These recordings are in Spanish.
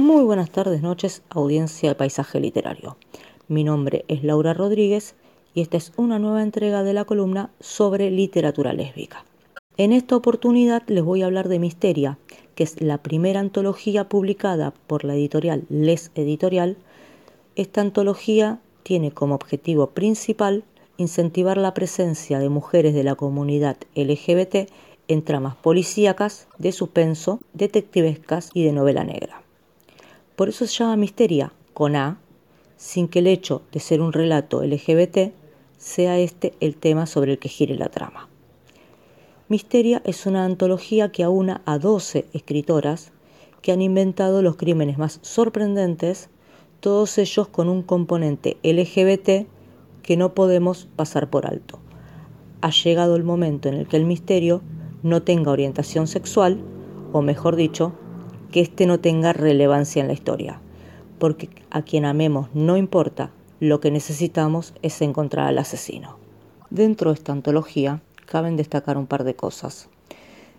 Muy buenas tardes, noches, audiencia de Paisaje Literario. Mi nombre es Laura Rodríguez y esta es una nueva entrega de la columna sobre literatura lésbica. En esta oportunidad les voy a hablar de Misteria, que es la primera antología publicada por la editorial Les Editorial. Esta antología tiene como objetivo principal incentivar la presencia de mujeres de la comunidad LGBT en tramas policíacas, de suspenso, detectivescas y de novela negra. Por eso se llama Misteria, con A, sin que el hecho de ser un relato LGBT sea este el tema sobre el que gire la trama. Misteria es una antología que aúna a 12 escritoras que han inventado los crímenes más sorprendentes, todos ellos con un componente LGBT que no podemos pasar por alto. Ha llegado el momento en el que el misterio no tenga orientación sexual, o mejor dicho, que éste no tenga relevancia en la historia, porque a quien amemos no importa, lo que necesitamos es encontrar al asesino. Dentro de esta antología caben destacar un par de cosas.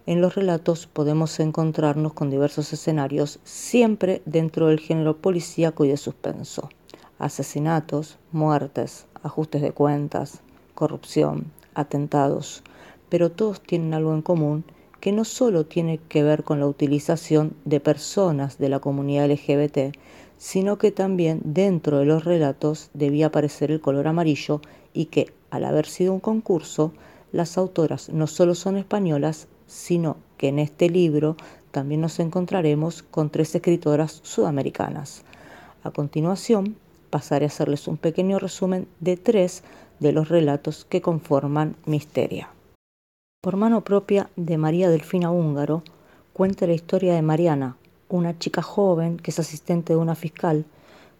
En los relatos podemos encontrarnos con diversos escenarios, siempre dentro del género policíaco y de suspenso. Asesinatos, muertes, ajustes de cuentas, corrupción, atentados, pero todos tienen algo en común que no solo tiene que ver con la utilización de personas de la comunidad LGBT, sino que también dentro de los relatos debía aparecer el color amarillo y que, al haber sido un concurso, las autoras no solo son españolas, sino que en este libro también nos encontraremos con tres escritoras sudamericanas. A continuación, pasaré a hacerles un pequeño resumen de tres de los relatos que conforman Misteria. Por mano propia de María Delfina Húngaro, cuenta la historia de Mariana, una chica joven que es asistente de una fiscal,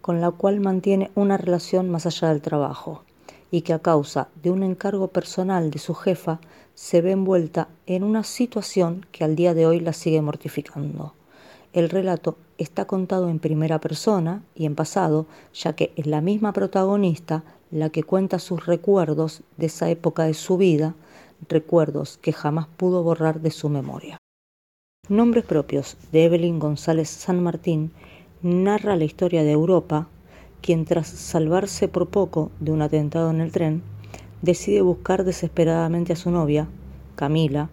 con la cual mantiene una relación más allá del trabajo, y que a causa de un encargo personal de su jefa se ve envuelta en una situación que al día de hoy la sigue mortificando. El relato está contado en primera persona y en pasado, ya que es la misma protagonista la que cuenta sus recuerdos de esa época de su vida, recuerdos que jamás pudo borrar de su memoria. Nombres propios de Evelyn González San Martín narra la historia de Europa, quien tras salvarse por poco de un atentado en el tren, decide buscar desesperadamente a su novia, Camila,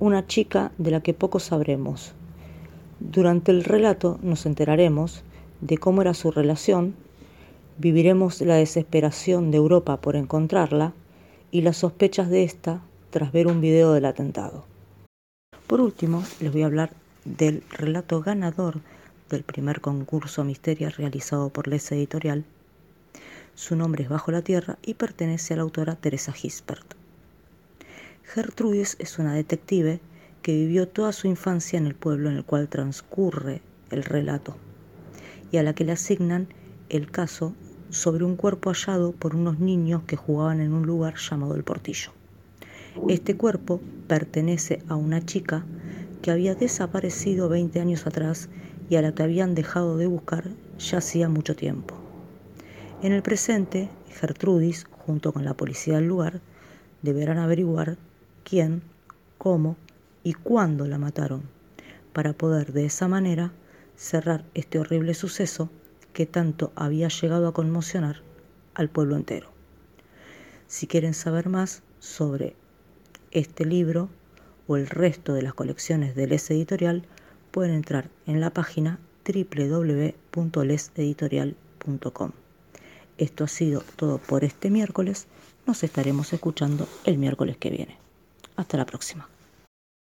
una chica de la que poco sabremos. Durante el relato nos enteraremos de cómo era su relación, viviremos la desesperación de Europa por encontrarla y las sospechas de ésta tras ver un video del atentado. Por último, les voy a hablar del relato ganador del primer concurso Misteria realizado por Les Editorial. Su nombre es Bajo la Tierra y pertenece a la autora Teresa Gispert. Gertrudis es una detective que vivió toda su infancia en el pueblo en el cual transcurre el relato y a la que le asignan el caso sobre un cuerpo hallado por unos niños que jugaban en un lugar llamado el Portillo. Este cuerpo pertenece a una chica que había desaparecido 20 años atrás y a la que habían dejado de buscar ya hacía mucho tiempo. En el presente, Gertrudis, junto con la policía del lugar, deberán averiguar quién, cómo y cuándo la mataron, para poder de esa manera cerrar este horrible suceso que tanto había llegado a conmocionar al pueblo entero. Si quieren saber más sobre este libro o el resto de las colecciones de Les Editorial, pueden entrar en la página www.leseditorial.com. Esto ha sido todo por este miércoles. Nos estaremos escuchando el miércoles que viene. Hasta la próxima.